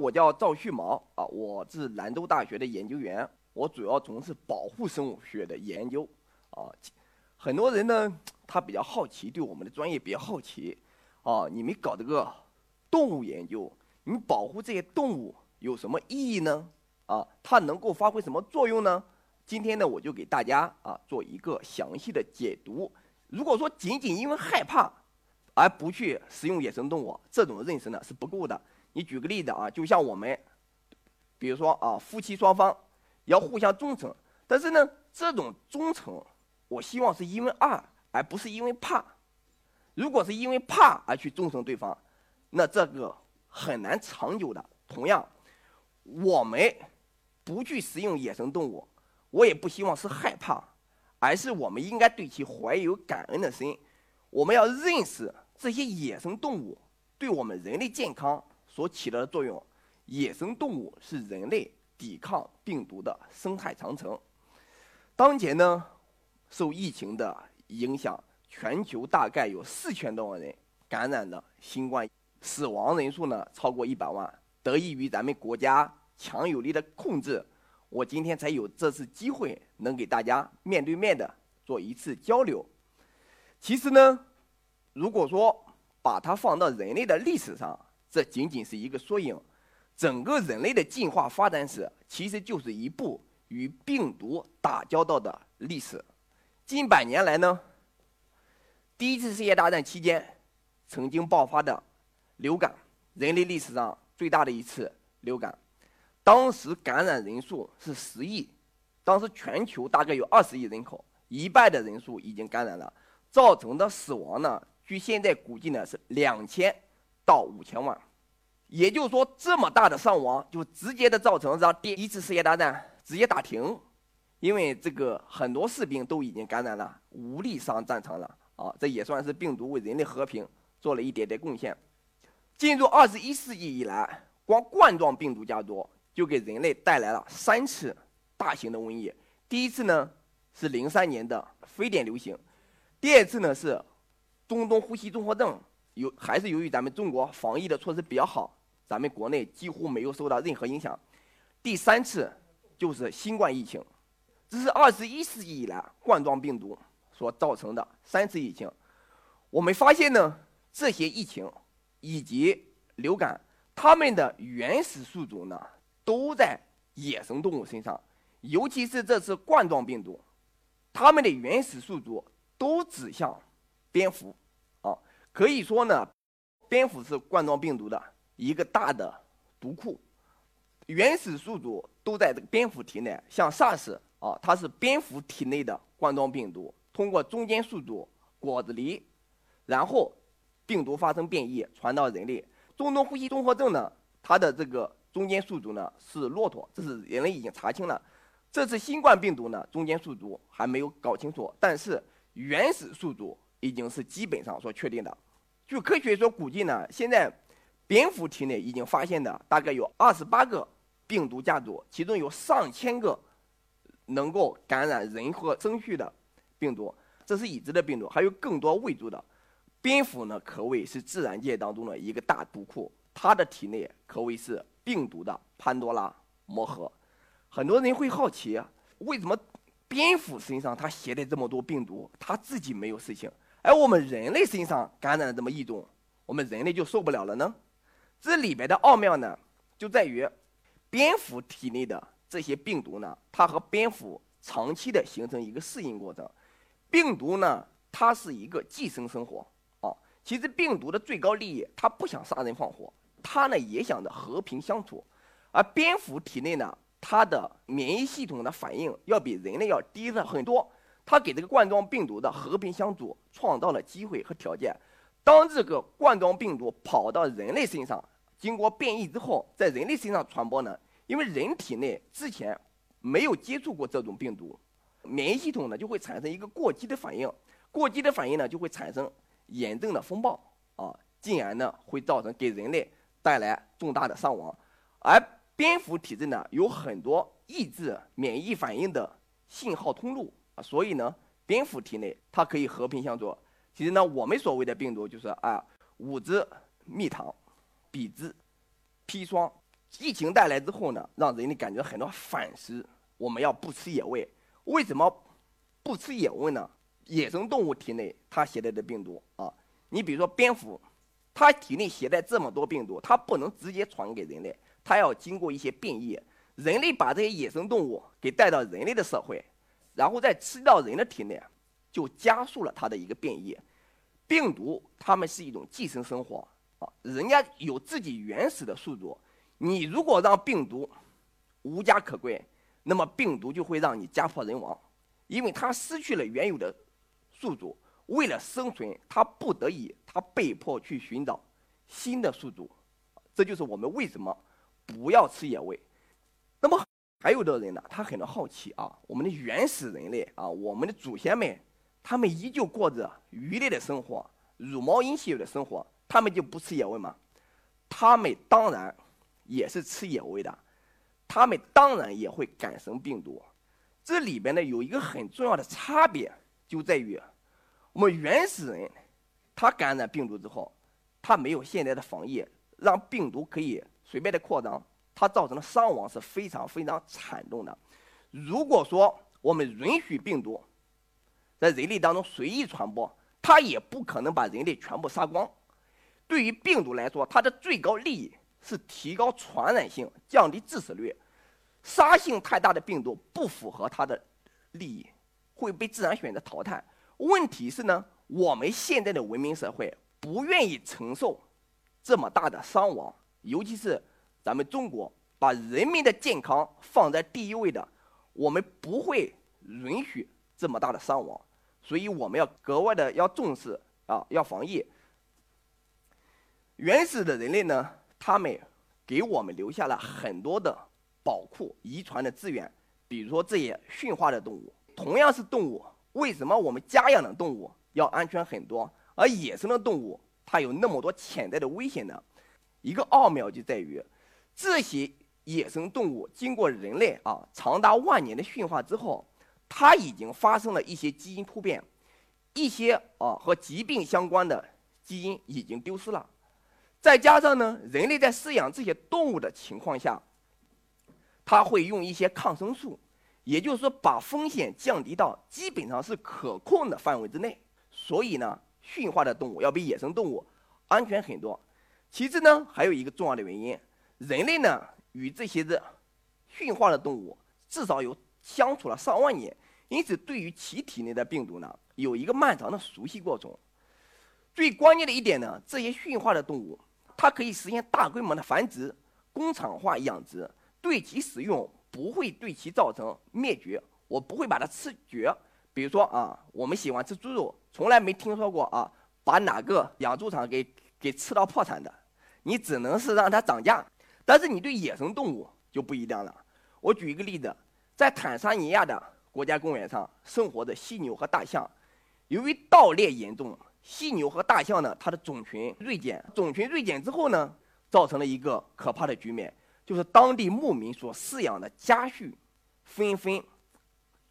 我叫赵旭毛啊，我是兰州大学的研究员，我主要从事保护生物学的研究啊。很多人呢，他比较好奇，对我们的专业比较好奇啊。你们搞这个动物研究，你保护这些动物有什么意义呢？啊，它能够发挥什么作用呢？今天呢，我就给大家啊做一个详细的解读。如果说仅仅因为害怕而不去食用野生动物，这种认识呢是不够的。你举个例子啊，就像我们，比如说啊，夫妻双方要互相忠诚，但是呢，这种忠诚。我希望是因为爱，而不是因为怕。如果是因为怕而去忠诚对方，那这个很难长久的。同样，我们不去食用野生动物，我也不希望是害怕，而是我们应该对其怀有感恩的心。我们要认识这些野生动物对我们人类健康所起到的作用。野生动物是人类抵抗病毒的生态长城。当前呢？受疫情的影响，全球大概有四千多万人感染了新冠，死亡人数呢超过一百万。得益于咱们国家强有力的控制，我今天才有这次机会能给大家面对面的做一次交流。其实呢，如果说把它放到人类的历史上，这仅仅是一个缩影。整个人类的进化发展史，其实就是一部与病毒打交道的历史。近百年来呢，第一次世界大战期间曾经爆发的流感，人类历史上最大的一次流感，当时感染人数是十亿，当时全球大概有二十亿人口，一半的人数已经感染了，造成的死亡呢，据现在估计呢是两千到五千万，也就是说这么大的伤亡，就直接的造成让第一次世界大战直接打停。因为这个很多士兵都已经感染了，无力上战场了啊！这也算是病毒为人类和平做了一点点贡献。进入二十一世纪以来，光冠状病毒家族就给人类带来了三次大型的瘟疫。第一次呢是零三年的非典流行，第二次呢是中东呼吸综合症，由还是由于咱们中国防疫的措施比较好，咱们国内几乎没有受到任何影响。第三次就是新冠疫情。这是二十一世纪以来冠状病毒所造成的三次疫情。我们发现呢，这些疫情以及流感，它们的原始宿主呢都在野生动物身上，尤其是这次冠状病毒，它们的原始宿主都指向蝙蝠。可以说呢，蝙蝠是冠状病毒的一个大的毒库，原始宿主都在这个蝙蝠体内，像 SARS。啊，它是蝙蝠体内的冠状病毒，通过中间宿主果子狸，然后病毒发生变异传到人类。中东呼吸综合症呢，它的这个中间宿主呢是骆驼，这是人类已经查清了。这次新冠病毒呢，中间宿主还没有搞清楚，但是原始宿主已经是基本上所确定的。据科学所估计呢，现在蝙蝠体内已经发现的大概有二十八个病毒家族，其中有上千个。能够感染人和生畜的病毒，这是已知的病毒，还有更多未知的。蝙蝠呢，可谓是自然界当中的一个大毒库，它的体内可谓是病毒的潘多拉魔盒。很多人会好奇，为什么蝙蝠身上它携带这么多病毒，它自己没有事情，而我们人类身上感染了这么一种，我们人类就受不了了呢？这里边的奥妙呢，就在于蝙蝠体内的。这些病毒呢，它和蝙蝠长期的形成一个适应过程。病毒呢，它是一个寄生生活啊。其实病毒的最高利益，它不想杀人放火，它呢也想着和平相处。而蝙蝠体内呢，它的免疫系统的反应要比人类要低了很多。它给这个冠状病毒的和平相处创造了机会和条件。当这个冠状病毒跑到人类身上，经过变异之后，在人类身上传播呢？因为人体内之前没有接触过这种病毒，免疫系统呢就会产生一个过激的反应，过激的反应呢就会产生炎症的风暴啊，进而呢会造成给人类带来重大的伤亡。而蝙蝠体质呢有很多抑制免疫反应的信号通路所以呢蝙蝠体内它可以和平相处。其实呢我们所谓的病毒就是啊五只蜜糖、比兹、砒霜。疫情带来之后呢，让人类感觉很多反思。我们要不吃野味，为什么不吃野味呢？野生动物体内它携带的病毒啊，你比如说蝙蝠，它体内携带这么多病毒，它不能直接传给人类，它要经过一些变异。人类把这些野生动物给带到人类的社会，然后再吃到人的体内，就加速了它的一个变异。病毒它们是一种寄生生活啊，人家有自己原始的宿主。你如果让病毒无家可归，那么病毒就会让你家破人亡，因为它失去了原有的宿主，为了生存，它不得已，它被迫去寻找新的宿主。这就是我们为什么不要吃野味。还有的人呢，他很好奇啊，我们的原始人类啊，我们的祖先们，他们依旧过着鱼类的生活，茹毛饮血的生活，他们就不吃野味吗？他们当然。也是吃野味的，他们当然也会感生病毒。这里边呢有一个很重要的差别，就在于我们原始人，他感染病毒之后，他没有现在的防疫，让病毒可以随便的扩张，它造成的伤亡是非常非常惨重的。如果说我们允许病毒在人类当中随意传播，它也不可能把人类全部杀光。对于病毒来说，它的最高利益。是提高传染性，降低致死率。杀性太大的病毒不符合它的利益，会被自然选择淘汰。问题是呢，我们现在的文明社会不愿意承受这么大的伤亡，尤其是咱们中国把人民的健康放在第一位的，我们不会允许这么大的伤亡，所以我们要格外的要重视啊，要防疫。原始的人类呢？他们给我们留下了很多的宝库、遗传的资源，比如说这些驯化的动物。同样是动物，为什么我们家养的动物要安全很多，而野生的动物它有那么多潜在的危险呢？一个奥妙就在于，这些野生动物经过人类啊长达万年的驯化之后，它已经发生了一些基因突变，一些啊和疾病相关的基因已经丢失了。再加上呢，人类在饲养这些动物的情况下，他会用一些抗生素，也就是说把风险降低到基本上是可控的范围之内。所以呢，驯化的动物要比野生动物安全很多。其次呢，还有一个重要的原因，人类呢与这些的驯化的动物至少有相处了上万年，因此对于其体内的病毒呢，有一个漫长的熟悉过程。最关键的一点呢，这些驯化的动物。它可以实现大规模的繁殖、工厂化养殖，对其使用不会对其造成灭绝，我不会把它吃绝。比如说啊，我们喜欢吃猪肉，从来没听说过啊，把哪个养猪场给给吃到破产的。你只能是让它涨价，但是你对野生动物就不一样了。我举一个例子，在坦桑尼亚的国家公园上生活的犀牛和大象，由于盗猎严重。犀牛和大象呢，它的种群锐减，种群锐减之后呢，造成了一个可怕的局面，就是当地牧民所饲养的家畜纷纷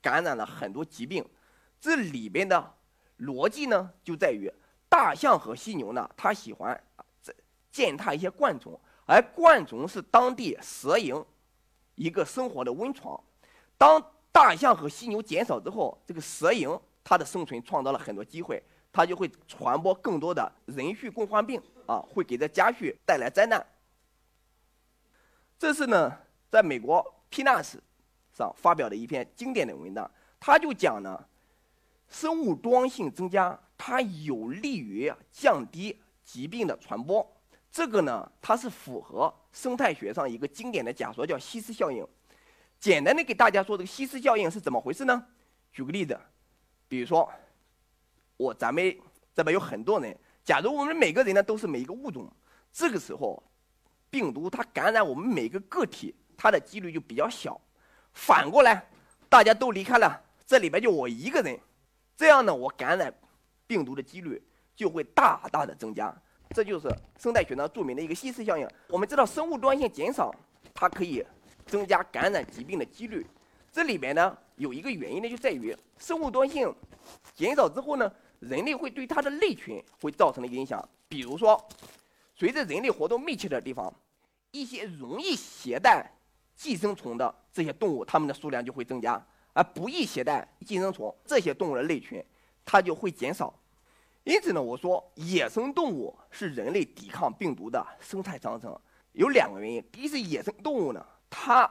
感染了很多疾病。这里边的逻辑呢，就在于大象和犀牛呢，它喜欢践踏一些灌丛，而灌丛是当地蛇蝇一个生活的温床。当大象和犀牛减少之后，这个蛇蝇它的生存创造了很多机会。它就会传播更多的人畜共患病啊，会给这家畜带来灾难。这是呢，在美国 PNAS 上发表的一篇经典的文章，他就讲呢，生物多样性增加，它有利于降低疾病的传播。这个呢，它是符合生态学上一个经典的假说，叫稀释效应。简单的给大家说，这个稀释效应是怎么回事呢？举个例子，比如说。我咱们这边有很多人，假如我们每个人呢都是每一个物种，这个时候，病毒它感染我们每个个体，它的几率就比较小。反过来，大家都离开了，这里边就我一个人，这样呢，我感染病毒的几率就会大大的增加。这就是生态学上著名的一个稀释效应。我们知道，生物多样性减少，它可以增加感染疾病的几率。这里边呢有一个原因呢，就在于生物多样性减少之后呢。人类会对它的类群会造成的影响，比如说，随着人类活动密切的地方，一些容易携带寄生虫的这些动物，它们的数量就会增加；而不易携带寄生虫这些动物的类群，它就会减少。因此呢，我说野生动物是人类抵抗病毒的生态长城，有两个原因：第一是野生动物呢，它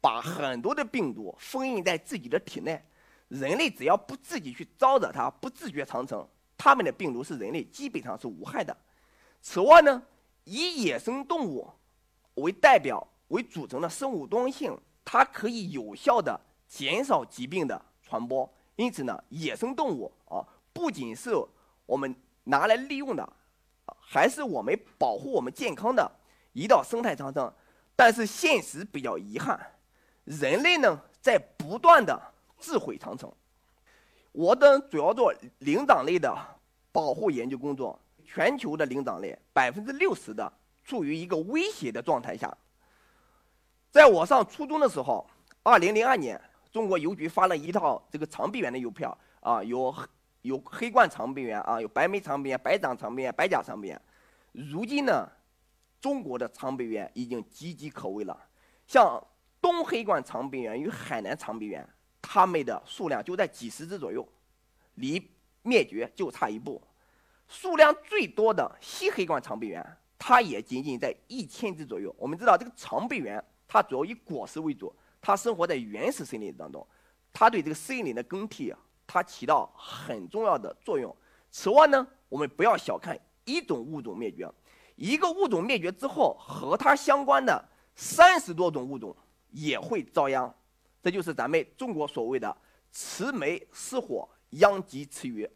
把很多的病毒封印在自己的体内，人类只要不自己去招惹它，不自觉长城，它们的病毒是人类基本上是无害的。此外呢，以野生动物为代表为组成的生物多样性，它可以有效的减少疾病的传播。因此呢，野生动物啊。不仅是我们拿来利用的，还是我们保护我们健康的一道生态长城。但是现实比较遗憾，人类呢在不断的自毁长城。我的主要做灵长类的保护研究工作，全球的灵长类百分之六十的处于一个威胁的状态下。在我上初中的时候，二零零二年，中国邮局发了一套这个长臂猿的邮票啊，有。有黑冠长臂猿啊，有白眉长臂猿、白掌长臂猿、白甲长臂猿。如今呢，中国的长臂猿已经岌岌可危了。像东黑冠长臂猿与海南长臂猿，它们的数量就在几十只左右，离灭绝就差一步。数量最多的西黑冠长臂猿，它也仅仅在一千只左右。我们知道，这个长臂猿它主要以果实为主，它生活在原始森林当中，它对这个森林的更替啊。它起到很重要的作用。此外呢，我们不要小看一种物种灭绝，一个物种灭绝之后，和它相关的三十多种物种也会遭殃。这就是咱们中国所谓的“慈眉失火，殃及池鱼”。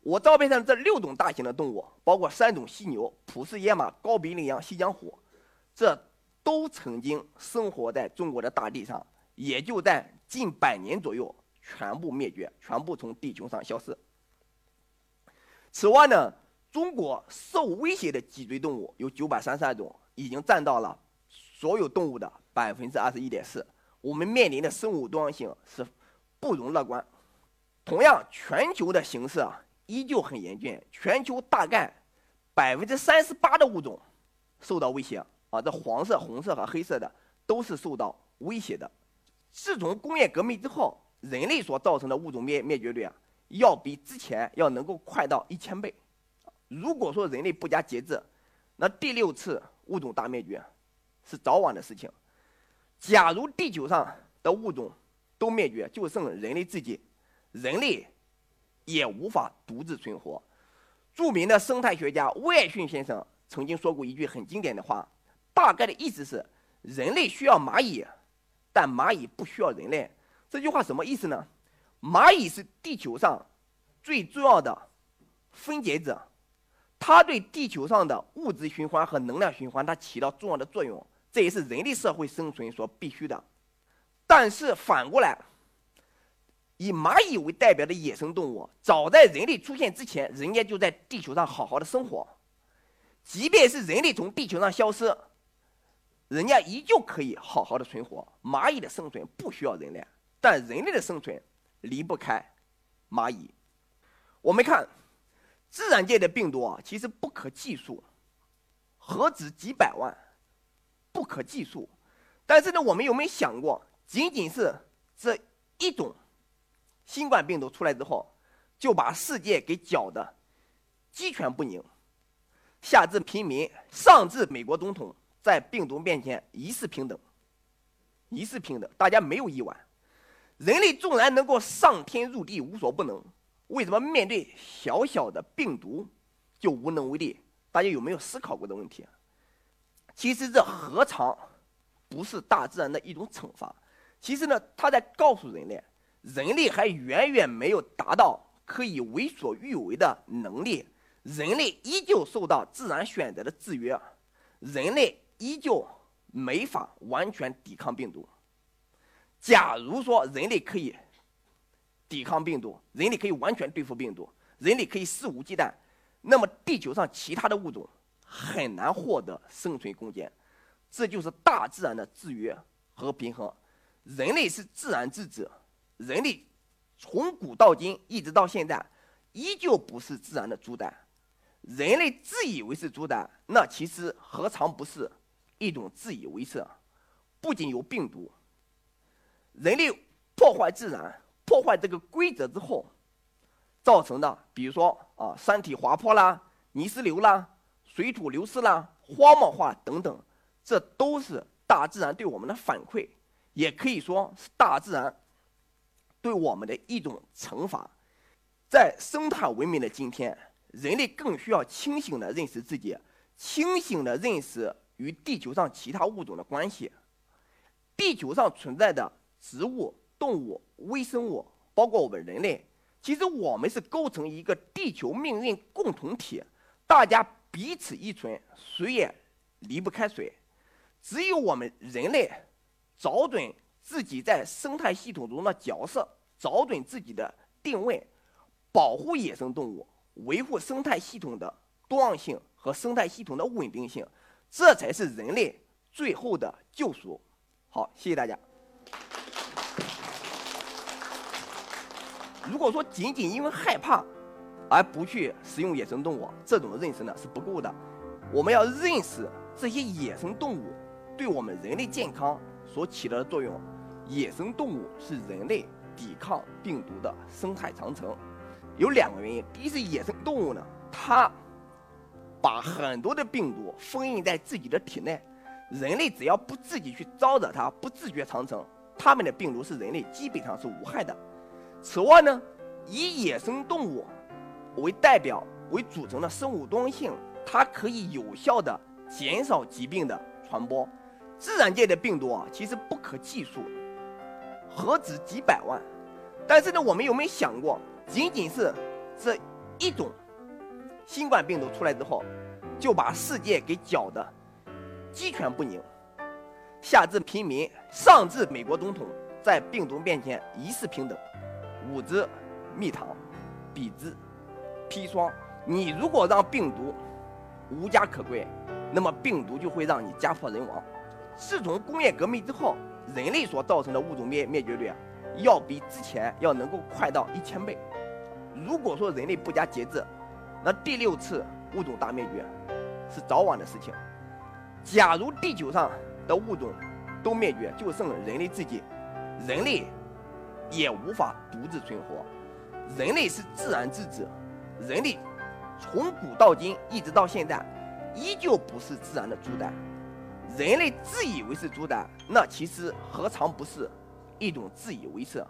我照片上这六种大型的动物，包括三种犀牛、普氏野马、高鼻羚羊、西江虎，这都曾经生活在中国的大地上，也就在近百年左右。全部灭绝，全部从地球上消失。此外呢，中国受威胁的脊椎动物有九百三十二种，已经占到了所有动物的百分之二十一点四。我们面临的生物多样性是不容乐观。同样，全球的形势啊依旧很严峻，全球大概百分之三十八的物种受到威胁啊，这黄色、红色和黑色的都是受到威胁的。自从工业革命之后。人类所造成的物种灭灭绝率啊，要比之前要能够快到一千倍。如果说人类不加节制，那第六次物种大灭绝是早晚的事情。假如地球上的物种都灭绝，就剩人类自己，人类也无法独自存活。著名的生态学家威尔逊先生曾经说过一句很经典的话，大概的意思是：人类需要蚂蚁，但蚂蚁不需要人类。这句话什么意思呢？蚂蚁是地球上最重要的分解者，它对地球上的物质循环和能量循环它起到重要的作用，这也是人类社会生存所必须的。但是反过来，以蚂蚁为代表的野生动物，早在人类出现之前，人家就在地球上好好的生活。即便是人类从地球上消失，人家依旧可以好好的存活。蚂蚁的生存不需要人类。但人类的生存离不开蚂蚁。我们看自然界的病毒啊，其实不可计数，何止几百万，不可计数。但是呢，我们有没有想过，仅仅是这一种新冠病毒出来之后，就把世界给搅得鸡犬不宁，下至平民，上至美国总统，在病毒面前一视平等，一视平等，大家没有意外。人类纵然能够上天入地无所不能，为什么面对小小的病毒就无能为力？大家有没有思考过的问题？其实这何尝不是大自然的一种惩罚？其实呢，他在告诉人类，人类还远远没有达到可以为所欲为的能力，人类依旧受到自然选择的制约，人类依旧没法完全抵抗病毒。假如说人类可以抵抗病毒，人类可以完全对付病毒，人类可以肆无忌惮，那么地球上其他的物种很难获得生存空间。这就是大自然的制约和平衡。人类是自然之子，人类从古到今一直到现在，依旧不是自然的主宰。人类自以为是主宰，那其实何尝不是一种自以为是。不仅有病毒，人类破坏自然、破坏这个规则之后，造成的，比如说啊，山体滑坡啦、泥石流啦、水土流失啦、荒漠化等等，这都是大自然对我们的反馈，也可以说是大自然对我们的一种惩罚。在生态文明的今天，人类更需要清醒地认识自己，清醒地认识与地球上其他物种的关系。地球上存在的植物、动物、微生物，包括我们人类，其实我们是构成一个地球命运共同体，大家彼此依存，谁也离不开谁。只有我们人类找准自己在生态系统中的角色，找准自己的定位，保护野生动物，维护生态系统的多样性和生态系统的稳定性，这才是人类最后的救赎。好，谢谢大家。如果说仅仅因为害怕而不去食用野生动物，这种认识呢是不够的。我们要认识这些野生动物对我们人类健康所起到的作用。野生动物是人类抵抗病毒的生态长城。有两个原因：第一是野生动物呢，它把很多的病毒封印在自己的体内。人类只要不自己去招惹它，不自觉长城，它们的病毒是人类基本上是无害的。此外呢，以野生动物为代表为组成的生物多样性，它可以有效的减少疾病的传播。自然界的病毒啊，其实不可计数，何止几百万？但是呢，我们有没有想过，仅仅是这一种新冠病毒出来之后，就把世界给搅得？鸡犬不宁，下至平民，上至美国总统，在病毒面前一视平等。五支蜜糖，比之砒霜。你如果让病毒无家可归，那么病毒就会让你家破人亡。自从工业革命之后，人类所造成的物种灭灭绝率啊，要比之前要能够快到一千倍。如果说人类不加节制，那第六次物种大灭绝是早晚的事情。假如地球上的物种都灭绝，就剩人类自己，人类也无法独自存活。人类是自然之子，人类从古到今一直到现在，依旧不是自然的主宰。人类自以为是主宰，那其实何尝不是一种自以为是？